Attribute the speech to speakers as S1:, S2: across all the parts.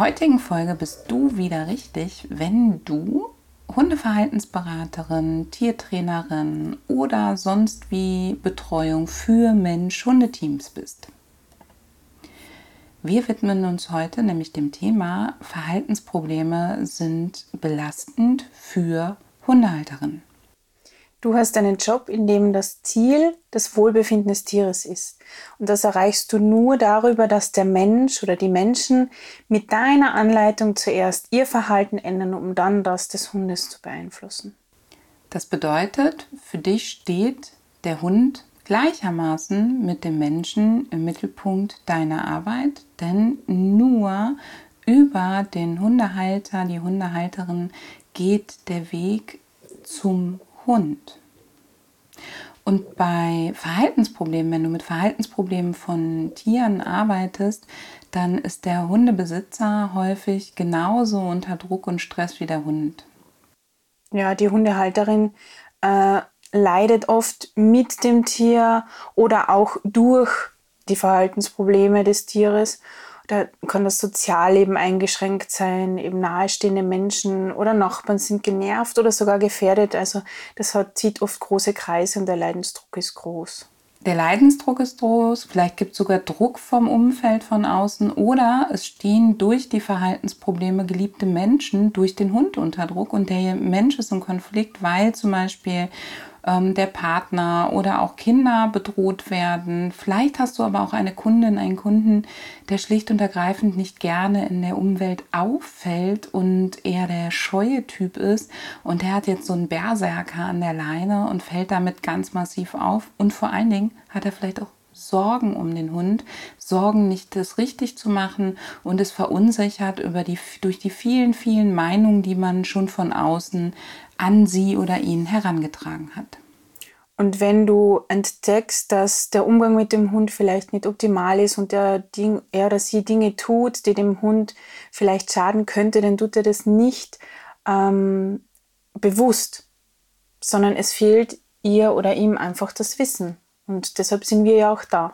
S1: Heutigen Folge bist du wieder richtig, wenn du Hundeverhaltensberaterin, Tiertrainerin oder sonst wie Betreuung für Mensch-Hundeteams bist. Wir widmen uns heute nämlich dem Thema Verhaltensprobleme sind belastend für Hundehalterinnen.
S2: Du hast einen Job, in dem das Ziel das Wohlbefinden des Tieres ist. Und das erreichst du nur darüber, dass der Mensch oder die Menschen mit deiner Anleitung zuerst ihr Verhalten ändern, um dann das des Hundes zu beeinflussen.
S1: Das bedeutet, für dich steht der Hund gleichermaßen mit dem Menschen im Mittelpunkt deiner Arbeit, denn nur über den Hundehalter, die Hundehalterin geht der Weg zum Hund. Und bei Verhaltensproblemen, wenn du mit Verhaltensproblemen von Tieren arbeitest, dann ist der Hundebesitzer häufig genauso unter Druck und Stress wie der Hund.
S2: Ja, die Hundehalterin äh, leidet oft mit dem Tier oder auch durch die Verhaltensprobleme des Tieres da kann das Sozialleben eingeschränkt sein, eben nahestehende Menschen oder Nachbarn sind genervt oder sogar gefährdet. Also das hat, zieht oft große Kreise und der Leidensdruck ist groß.
S1: Der Leidensdruck ist groß, vielleicht gibt es sogar Druck vom Umfeld von außen oder es stehen durch die Verhaltensprobleme geliebte Menschen durch den Hund unter Druck und der Mensch ist im Konflikt, weil zum Beispiel ähm, der Partner oder auch Kinder bedroht werden. Vielleicht hast du aber auch eine Kundin, einen Kunden, der schlicht und ergreifend nicht gerne in der Umwelt auffällt und eher der scheue Typ ist und der hat jetzt so einen Berserker an der Leine und fällt damit ganz massiv auf und vor allen Dingen hat er vielleicht auch Sorgen um den Hund, Sorgen nicht das richtig zu machen und es verunsichert über die, durch die vielen, vielen Meinungen, die man schon von außen an sie oder ihn herangetragen hat.
S2: Und wenn du entdeckst, dass der Umgang mit dem Hund vielleicht nicht optimal ist und er, er oder sie Dinge tut, die dem Hund vielleicht schaden könnte, dann tut er das nicht ähm, bewusst, sondern es fehlt ihr oder ihm einfach das Wissen. Und deshalb sind wir ja auch da.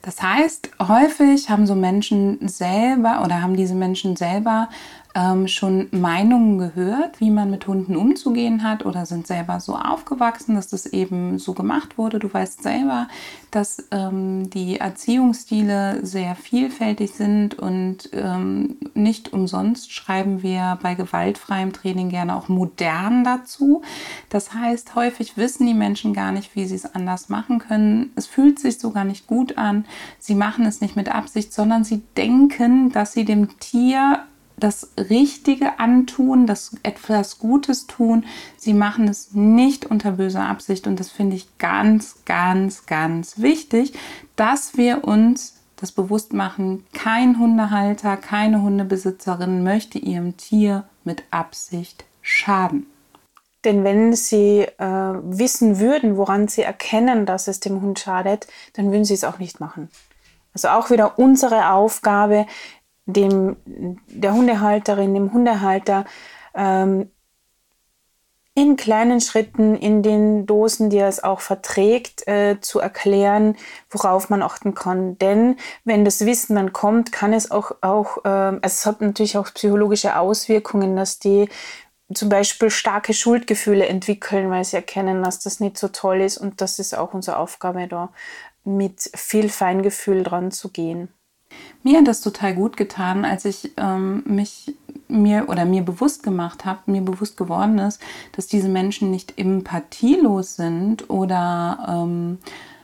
S1: Das heißt, häufig haben so Menschen selber oder haben diese Menschen selber ähm, schon Meinungen gehört, wie man mit Hunden umzugehen hat oder sind selber so aufgewachsen, dass das eben so gemacht wurde. Du weißt selber, dass ähm, die Erziehungsstile sehr vielfältig sind und ähm, nicht umsonst schreiben wir bei gewaltfreiem Training gerne auch modern dazu. Das heißt, häufig wissen die Menschen gar nicht, wie sie es anders machen können. Es fühlt sich sogar nicht gut an. Sie machen es nicht mit Absicht, sondern sie denken, dass sie dem Tier das Richtige antun, das etwas Gutes tun. Sie machen es nicht unter böser Absicht und das finde ich ganz, ganz, ganz wichtig, dass wir uns das bewusst machen. Kein Hundehalter, keine Hundebesitzerin möchte ihrem Tier mit Absicht schaden.
S2: Denn wenn sie äh, wissen würden, woran sie erkennen, dass es dem Hund schadet, dann würden sie es auch nicht machen. Also auch wieder unsere Aufgabe, dem, der Hundehalterin, dem Hundehalter ähm, in kleinen Schritten in den Dosen, die er es auch verträgt, äh, zu erklären, worauf man achten kann. Denn wenn das Wissen dann kommt, kann es auch, auch äh, also es hat natürlich auch psychologische Auswirkungen, dass die zum Beispiel starke Schuldgefühle entwickeln, weil sie erkennen, dass das nicht so toll ist. Und das ist auch unsere Aufgabe, da mit viel Feingefühl dran zu gehen.
S1: Mir hat das total gut getan, als ich ähm, mich mir oder mir bewusst gemacht habe, mir bewusst geworden ist, dass diese Menschen nicht empathielos sind oder ähm,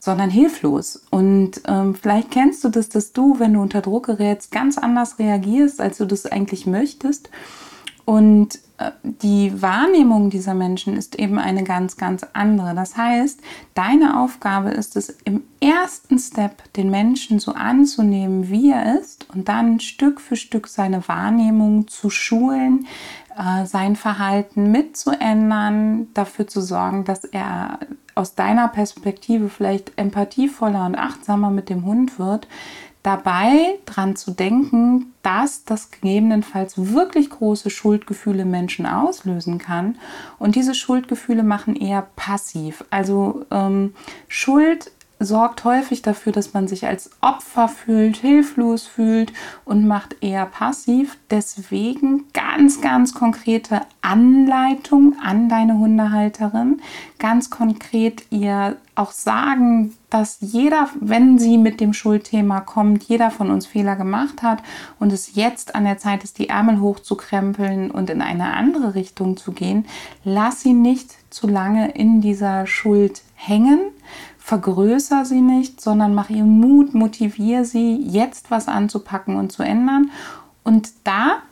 S1: sondern hilflos. Und ähm, vielleicht kennst du das, dass du, wenn du unter Druck gerätst, ganz anders reagierst, als du das eigentlich möchtest. Und die Wahrnehmung dieser Menschen ist eben eine ganz, ganz andere. Das heißt, deine Aufgabe ist es, im ersten Step den Menschen so anzunehmen, wie er ist und dann Stück für Stück seine Wahrnehmung zu schulen, äh, sein Verhalten mitzuändern, dafür zu sorgen, dass er aus deiner Perspektive vielleicht empathievoller und achtsamer mit dem Hund wird, dabei dran zu denken, dass das gegebenenfalls wirklich große Schuldgefühle Menschen auslösen kann. Und diese Schuldgefühle machen eher passiv. Also ähm, Schuld sorgt häufig dafür, dass man sich als Opfer fühlt, hilflos fühlt und macht eher passiv. Deswegen ganz, ganz konkrete Anleitung an deine Hundehalterin. Ganz konkret ihr auch sagen, dass jeder, wenn sie mit dem Schuldthema kommt, jeder von uns Fehler gemacht hat und es jetzt an der Zeit ist, die Ärmel hochzukrempeln und in eine andere Richtung zu gehen. Lass sie nicht zu lange in dieser Schuld hängen vergrößer sie nicht, sondern mach ihr Mut, motiviere sie, jetzt was anzupacken und zu ändern. Und da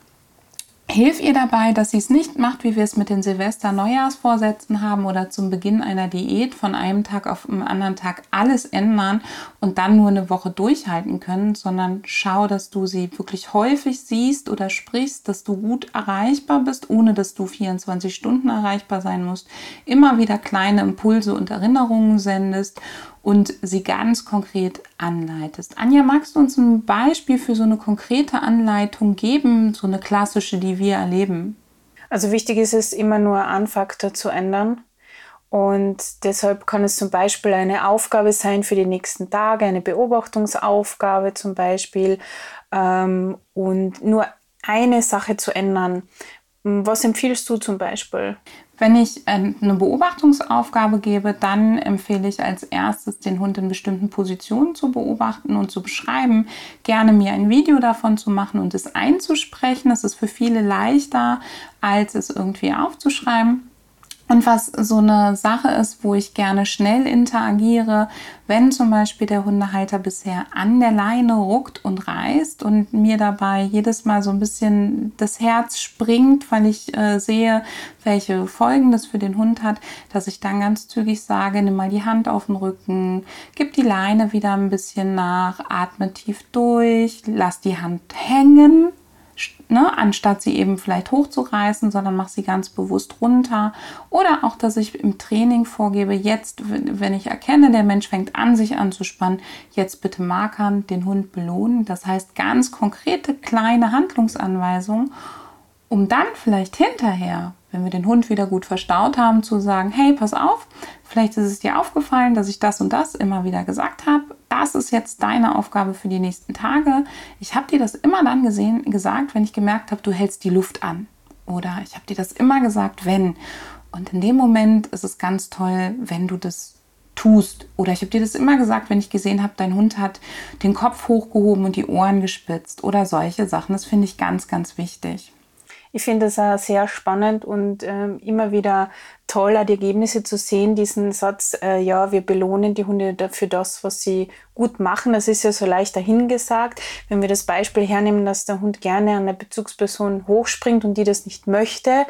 S1: Hilf ihr dabei, dass sie es nicht macht, wie wir es mit den Silvester-Neujahrsvorsätzen haben oder zum Beginn einer Diät von einem Tag auf einen anderen Tag alles ändern und dann nur eine Woche durchhalten können, sondern schau, dass du sie wirklich häufig siehst oder sprichst, dass du gut erreichbar bist, ohne dass du 24 Stunden erreichbar sein musst. Immer wieder kleine Impulse und Erinnerungen sendest und sie ganz konkret anleitest. Anja, magst du uns ein Beispiel für so eine konkrete Anleitung geben, so eine klassische, die wir erleben?
S2: Also wichtig ist es immer nur einen Faktor zu ändern. Und deshalb kann es zum Beispiel eine Aufgabe sein für die nächsten Tage, eine Beobachtungsaufgabe zum Beispiel, ähm, und nur eine Sache zu ändern. Was empfiehlst du zum Beispiel?
S1: Wenn ich äh, eine Beobachtungsaufgabe gebe, dann empfehle ich als erstes, den Hund in bestimmten Positionen zu beobachten und zu beschreiben. Gerne mir ein Video davon zu machen und es einzusprechen. Das ist für viele leichter, als es irgendwie aufzuschreiben. Und was so eine Sache ist, wo ich gerne schnell interagiere, wenn zum Beispiel der Hundehalter bisher an der Leine ruckt und reißt und mir dabei jedes Mal so ein bisschen das Herz springt, weil ich äh, sehe, welche Folgen das für den Hund hat, dass ich dann ganz zügig sage, nimm mal die Hand auf den Rücken, gib die Leine wieder ein bisschen nach, atme tief durch, lass die Hand hängen ne, anstatt sie eben vielleicht hochzureißen, sondern mach sie ganz bewusst runter. Oder auch, dass ich im Training vorgebe, jetzt, wenn ich erkenne, der Mensch fängt an, sich anzuspannen, jetzt bitte markern, den Hund belohnen. Das heißt, ganz konkrete kleine Handlungsanweisungen, um dann vielleicht hinterher wenn wir den Hund wieder gut verstaut haben, zu sagen, hey, pass auf, vielleicht ist es dir aufgefallen, dass ich das und das immer wieder gesagt habe. Das ist jetzt deine Aufgabe für die nächsten Tage. Ich habe dir das immer dann gesehen, gesagt, wenn ich gemerkt habe, du hältst die Luft an. Oder ich habe dir das immer gesagt, wenn. Und in dem Moment ist es ganz toll, wenn du das tust. Oder ich habe dir das immer gesagt, wenn ich gesehen habe, dein Hund hat den Kopf hochgehoben und die Ohren gespitzt oder solche Sachen. Das finde ich ganz, ganz wichtig.
S2: Ich finde es auch sehr spannend und ähm, immer wieder toll, die Ergebnisse zu sehen, diesen Satz, äh, ja, wir belohnen die Hunde für das, was sie gut machen. Das ist ja so leicht dahingesagt. Wenn wir das Beispiel hernehmen, dass der Hund gerne an der Bezugsperson hochspringt und die das nicht möchte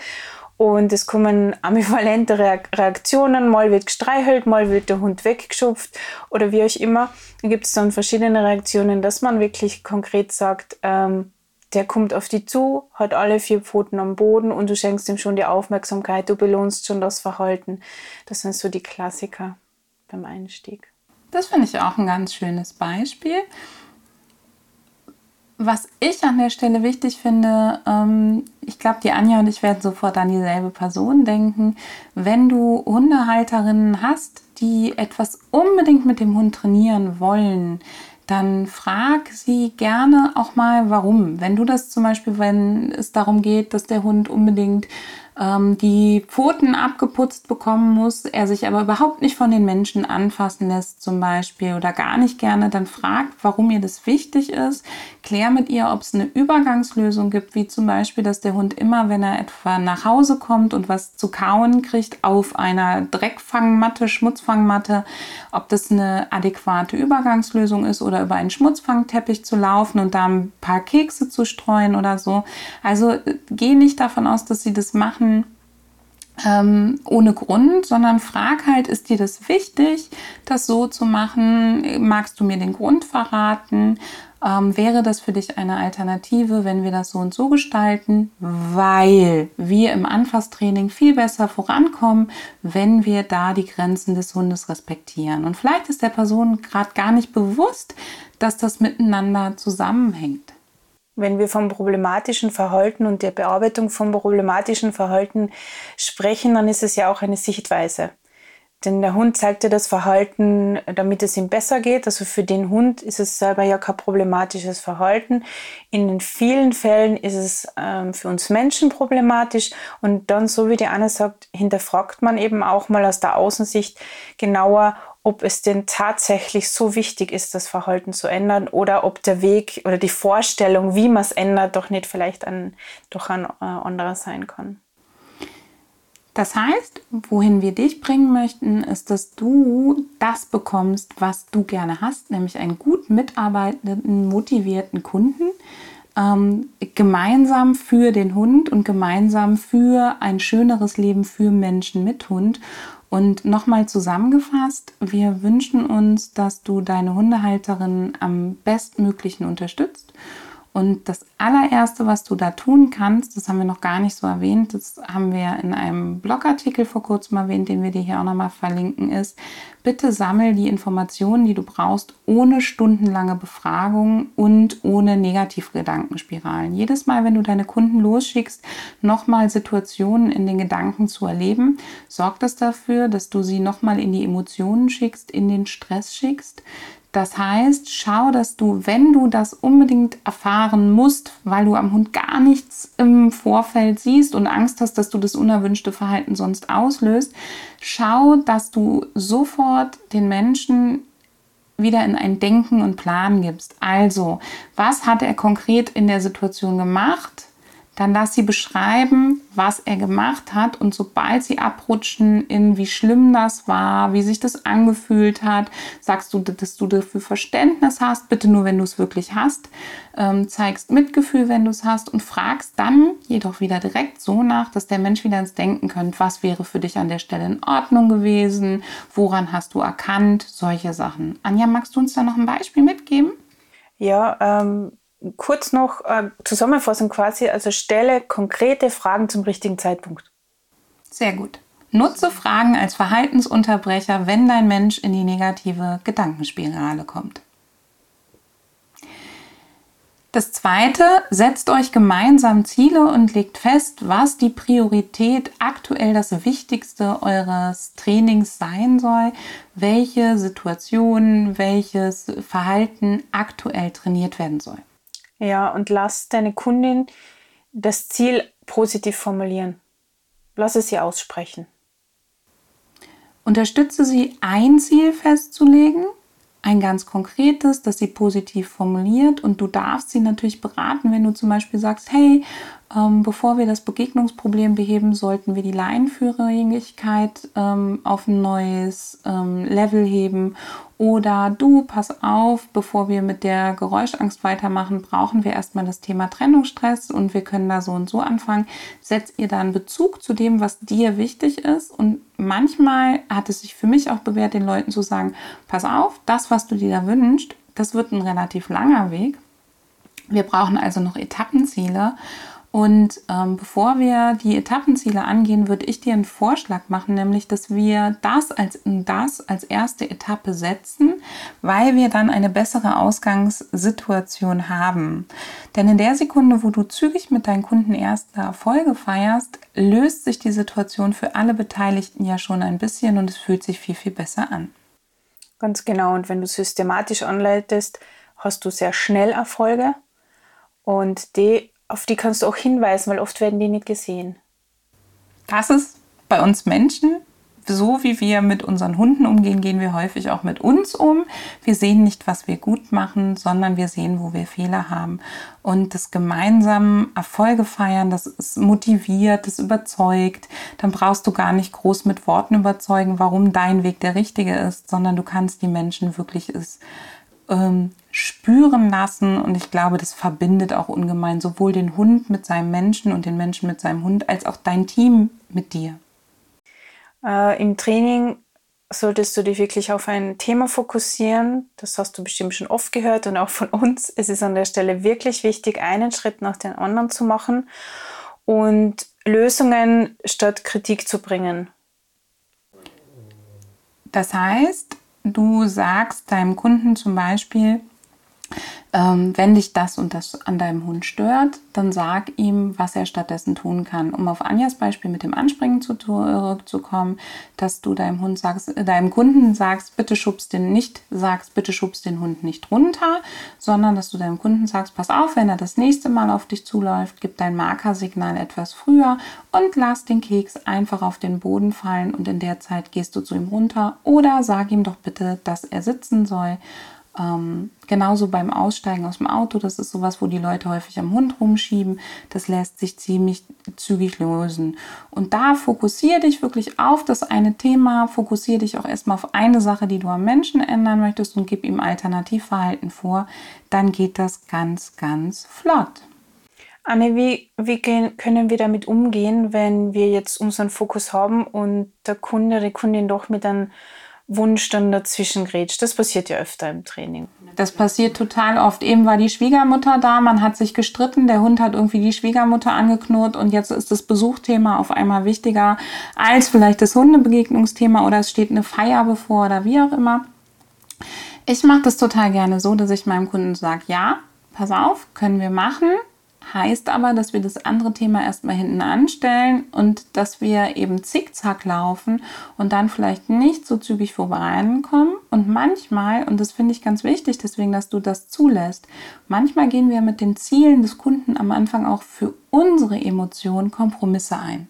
S2: und es kommen ambivalente Reaktionen, mal wird gestreichelt, mal wird der Hund weggeschupft oder wie auch immer. Da gibt es dann verschiedene Reaktionen, dass man wirklich konkret sagt, ähm, der kommt auf dich zu, hat alle vier Pfoten am Boden und du schenkst ihm schon die Aufmerksamkeit, du belohnst schon das Verhalten. Das sind so die Klassiker beim Einstieg.
S1: Das finde ich auch ein ganz schönes Beispiel. Was ich an der Stelle wichtig finde, ähm, ich glaube, die Anja und ich werden sofort an dieselbe Person denken. Wenn du Hundehalterinnen hast, die etwas unbedingt mit dem Hund trainieren wollen, dann frag sie gerne auch mal, warum. Wenn du das zum Beispiel, wenn es darum geht, dass der Hund unbedingt ähm, die Pfoten abgeputzt bekommen muss, er sich aber überhaupt nicht von den Menschen anfassen lässt zum Beispiel oder gar nicht gerne, dann fragt, warum ihr das wichtig ist. Klär mit ihr, ob es eine Übergangslösung gibt, wie zum Beispiel, dass der Hund immer, wenn er etwa nach Hause kommt und was zu kauen kriegt, auf einer Dreckfangmatte, Schmutzfangmatte, ob das eine adäquate Übergangslösung ist oder über einen Schmutzfangteppich zu laufen und da ein paar Kekse zu streuen oder so. Also äh, geh nicht davon aus, dass sie das machen ähm, ohne Grund, sondern frag halt, ist dir das wichtig, das so zu machen? Magst du mir den Grund verraten? Ähm, wäre das für dich eine Alternative, wenn wir das so und so gestalten? Weil wir im Anfasstraining viel besser vorankommen, wenn wir da die Grenzen des Hundes respektieren. Und vielleicht ist der Person gerade gar nicht bewusst, dass das miteinander zusammenhängt.
S2: Wenn wir vom problematischen Verhalten und der Bearbeitung vom problematischen Verhalten sprechen, dann ist es ja auch eine Sichtweise. Denn der Hund zeigt dir das Verhalten, damit es ihm besser geht. Also für den Hund ist es selber ja kein problematisches Verhalten. In den vielen Fällen ist es ähm, für uns Menschen problematisch. Und dann, so wie die Anne sagt, hinterfragt man eben auch mal aus der Außensicht genauer, ob es denn tatsächlich so wichtig ist, das Verhalten zu ändern oder ob der Weg oder die Vorstellung, wie man es ändert, doch nicht vielleicht ein, doch ein äh, anderer sein kann.
S1: Das heißt, wohin wir dich bringen möchten, ist, dass du das bekommst, was du gerne hast, nämlich einen gut mitarbeitenden, motivierten Kunden, ähm, gemeinsam für den Hund und gemeinsam für ein schöneres Leben für Menschen mit Hund. Und nochmal zusammengefasst, wir wünschen uns, dass du deine Hundehalterin am bestmöglichen unterstützt und das allererste, was du da tun kannst, das haben wir noch gar nicht so erwähnt, das haben wir in einem Blogartikel vor kurzem erwähnt, den wir dir hier auch nochmal verlinken, ist, bitte sammel die Informationen, die du brauchst, ohne stundenlange Befragung und ohne Negativgedankenspiralen. Jedes Mal, wenn du deine Kunden losschickst, nochmal Situationen in den Gedanken zu erleben, sorgt das dafür, dass du sie nochmal in die Emotionen schickst, in den Stress schickst. Das heißt, schau, dass du, wenn du das unbedingt erfahren musst, weil du am Hund gar nichts im Vorfeld siehst und Angst hast, dass du das unerwünschte Verhalten sonst auslöst, schau, dass du sofort den Menschen wieder in ein Denken und Plan gibst. Also, was hat er konkret in der Situation gemacht? Dann lass sie beschreiben, was er gemacht hat. Und sobald sie abrutschen in wie schlimm das war, wie sich das angefühlt hat, sagst du, dass du dafür Verständnis hast. Bitte nur, wenn du es wirklich hast. Ähm, zeigst Mitgefühl, wenn du es hast. Und fragst dann jedoch wieder direkt so nach, dass der Mensch wieder ins Denken könnte. Was wäre für dich an der Stelle in Ordnung gewesen? Woran hast du erkannt? Solche Sachen. Anja, magst du uns da noch ein Beispiel mitgeben?
S2: Ja, ähm, kurz noch äh, zusammenfassen quasi, also stelle konkrete Fragen zum richtigen Zeitpunkt.
S1: Sehr gut. Nutze Fragen als Verhaltensunterbrecher, wenn dein Mensch in die negative Gedankenspirale kommt. Das zweite, setzt euch gemeinsam Ziele und legt fest, was die Priorität aktuell das Wichtigste eures Trainings sein soll, welche Situation, welches Verhalten aktuell trainiert werden soll.
S2: Ja, und lass deine Kundin das Ziel positiv formulieren. Lass es sie aussprechen.
S1: Unterstütze sie, ein Ziel festzulegen, ein ganz konkretes, das sie positiv formuliert. Und du darfst sie natürlich beraten, wenn du zum Beispiel sagst, hey, ähm, bevor wir das Begegnungsproblem beheben, sollten wir die Leinenführigkeit ähm, auf ein neues ähm, Level heben. Oder du, pass auf, bevor wir mit der Geräuschangst weitermachen, brauchen wir erstmal das Thema Trennungsstress und wir können da so und so anfangen. Setzt ihr da einen Bezug zu dem, was dir wichtig ist. Und manchmal hat es sich für mich auch bewährt, den Leuten zu sagen, pass auf, das, was du dir da wünschst, das wird ein relativ langer Weg. Wir brauchen also noch Etappenziele und ähm, bevor wir die Etappenziele angehen, würde ich dir einen Vorschlag machen, nämlich, dass wir das als das als erste Etappe setzen, weil wir dann eine bessere Ausgangssituation haben. Denn in der Sekunde, wo du zügig mit deinen Kunden erste Erfolge feierst, löst sich die Situation für alle Beteiligten ja schon ein bisschen und es fühlt sich viel, viel besser an.
S2: Ganz genau. Und wenn du systematisch anleitest, hast du sehr schnell Erfolge. Und die auf die kannst du auch hinweisen, weil oft werden die nicht gesehen.
S1: das ist bei uns Menschen so wie wir mit unseren Hunden umgehen, gehen wir häufig auch mit uns um. Wir sehen nicht, was wir gut machen, sondern wir sehen, wo wir Fehler haben. Und das gemeinsam Erfolge feiern, das ist motiviert, das überzeugt. Dann brauchst du gar nicht groß mit Worten überzeugen, warum dein Weg der richtige ist, sondern du kannst die Menschen wirklich es ähm, spüren lassen. Und ich glaube, das verbindet auch ungemein sowohl den Hund mit seinem Menschen und den Menschen mit seinem Hund, als auch dein Team mit dir.
S2: Äh, Im Training solltest du dich wirklich auf ein Thema fokussieren. Das hast du bestimmt schon oft gehört und auch von uns. Es ist an der Stelle wirklich wichtig, einen Schritt nach dem anderen zu machen und Lösungen statt Kritik zu bringen.
S1: Das heißt, du sagst deinem Kunden zum Beispiel, ähm, wenn dich das und das an deinem Hund stört, dann sag ihm, was er stattdessen tun kann. Um auf Anjas Beispiel mit dem Anspringen zurückzukommen, dass du deinem Hund sagst, äh, deinem Kunden sagst, bitte schubst den nicht, sagst, bitte schubst den Hund nicht runter, sondern dass du deinem Kunden sagst, pass auf, wenn er das nächste Mal auf dich zuläuft, gib dein Markersignal etwas früher und lass den Keks einfach auf den Boden fallen und in der Zeit gehst du zu ihm runter oder sag ihm doch bitte, dass er sitzen soll ähm, genauso beim Aussteigen aus dem Auto, das ist sowas, wo die Leute häufig am Hund rumschieben. Das lässt sich ziemlich zügig lösen. Und da fokussiere dich wirklich auf das eine Thema, fokussiere dich auch erstmal auf eine Sache, die du am Menschen ändern möchtest und gib ihm Alternativverhalten vor. Dann geht das ganz, ganz flott.
S2: Anne, wie, wie können wir damit umgehen, wenn wir jetzt unseren Fokus haben und der Kunde, die Kundin doch mit einem Wunsch dann dazwischen grätscht. Das passiert ja öfter im Training.
S1: Das passiert total oft. Eben war die Schwiegermutter da, man hat sich gestritten, der Hund hat irgendwie die Schwiegermutter angeknurrt und jetzt ist das Besuchthema auf einmal wichtiger als vielleicht das Hundebegegnungsthema oder es steht eine Feier bevor oder wie auch immer. Ich mache das total gerne so, dass ich meinem Kunden sage, ja, pass auf, können wir machen heißt aber, dass wir das andere Thema erstmal hinten anstellen und dass wir eben zickzack laufen und dann vielleicht nicht so zügig vorankommen. Und manchmal, und das finde ich ganz wichtig, deswegen, dass du das zulässt, manchmal gehen wir mit den Zielen des Kunden am Anfang auch für unsere Emotionen Kompromisse ein.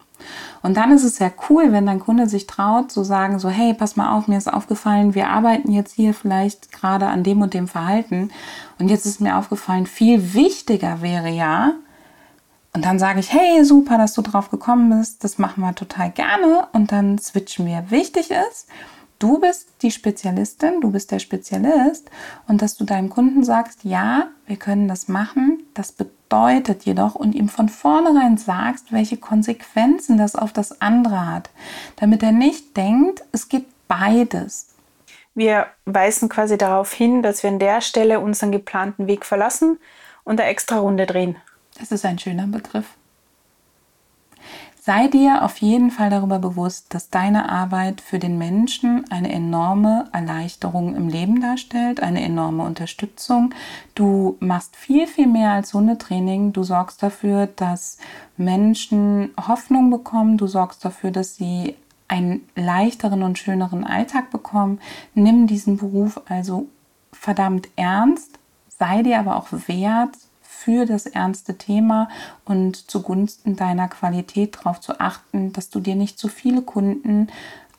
S1: Und dann ist es ja cool, wenn dein Kunde sich traut, zu sagen, so, hey, pass mal auf, mir ist aufgefallen, wir arbeiten jetzt hier vielleicht gerade an dem und dem Verhalten. Und jetzt ist mir aufgefallen, viel wichtiger wäre ja, und dann sage ich, hey, super, dass du drauf gekommen bist, das machen wir total gerne. Und dann switchen wir. Wichtig ist, du bist die Spezialistin, du bist der Spezialist und dass du deinem Kunden sagst, ja, wir können das machen. Das bedeutet jedoch und ihm von vornherein sagst, welche Konsequenzen das auf das andere hat, damit er nicht denkt, es gibt beides.
S2: Wir weisen quasi darauf hin, dass wir an der Stelle unseren geplanten Weg verlassen und eine extra Runde drehen.
S1: Das ist ein schöner Begriff. Sei dir auf jeden Fall darüber bewusst, dass deine Arbeit für den Menschen eine enorme Erleichterung im Leben darstellt, eine enorme Unterstützung. Du machst viel, viel mehr als Hundetraining. Du sorgst dafür, dass Menschen Hoffnung bekommen. Du sorgst dafür, dass sie einen leichteren und schöneren Alltag bekommen. Nimm diesen Beruf also verdammt ernst. Sei dir aber auch wert, für das ernste Thema und zugunsten deiner Qualität darauf zu achten, dass du dir nicht zu viele Kunden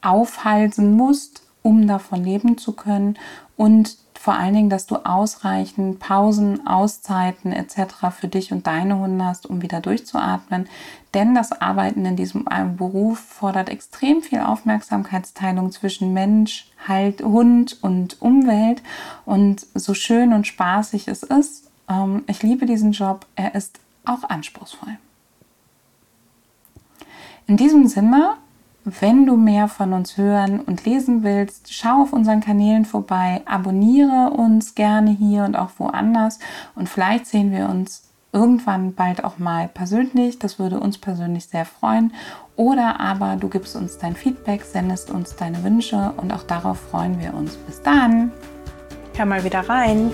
S1: aufhalsen musst, um davon leben zu können und vor allen Dingen, dass du ausreichend Pausen, Auszeiten etc. für dich und deine Hunde hast, um wieder durchzuatmen. Denn das Arbeiten in diesem Beruf fordert extrem viel Aufmerksamkeitsteilung zwischen Mensch, halt, Hund und Umwelt. Und so schön und spaßig es ist, ähm, ich liebe diesen Job. Er ist auch anspruchsvoll. In diesem Sinne, wenn du mehr von uns hören und lesen willst, schau auf unseren Kanälen vorbei, abonniere uns gerne hier und auch woanders und vielleicht sehen wir uns irgendwann bald auch mal persönlich. Das würde uns persönlich sehr freuen. Oder aber du gibst uns dein Feedback, sendest uns deine Wünsche und auch darauf freuen wir uns. Bis dann.
S2: Hör mal wieder rein.